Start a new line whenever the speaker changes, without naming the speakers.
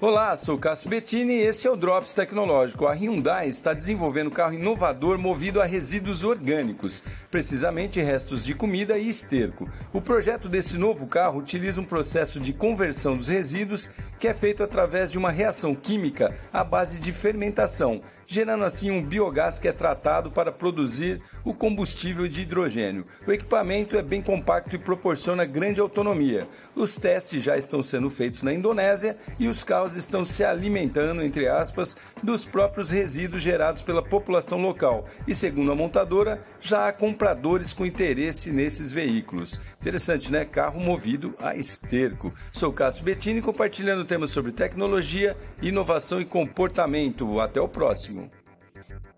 Olá, sou Cássio Bettini e esse é o Drops Tecnológico. A Hyundai está desenvolvendo um carro inovador movido a resíduos orgânicos, precisamente restos de comida e esterco. O projeto desse novo carro utiliza um processo de conversão dos resíduos que é feito através de uma reação química à base de fermentação, gerando assim um biogás que é tratado para produzir o combustível de hidrogênio. O equipamento é bem compacto e proporciona grande autonomia. Os testes já estão sendo feitos na Indonésia e os carros estão se alimentando, entre aspas, dos próprios resíduos gerados pela população local. E segundo a montadora, já há compradores com interesse nesses veículos. Interessante, né? Carro movido a esterco. Sou Cássio Bettini compartilhando temas sobre tecnologia, inovação e comportamento. Até o próximo. Thank you.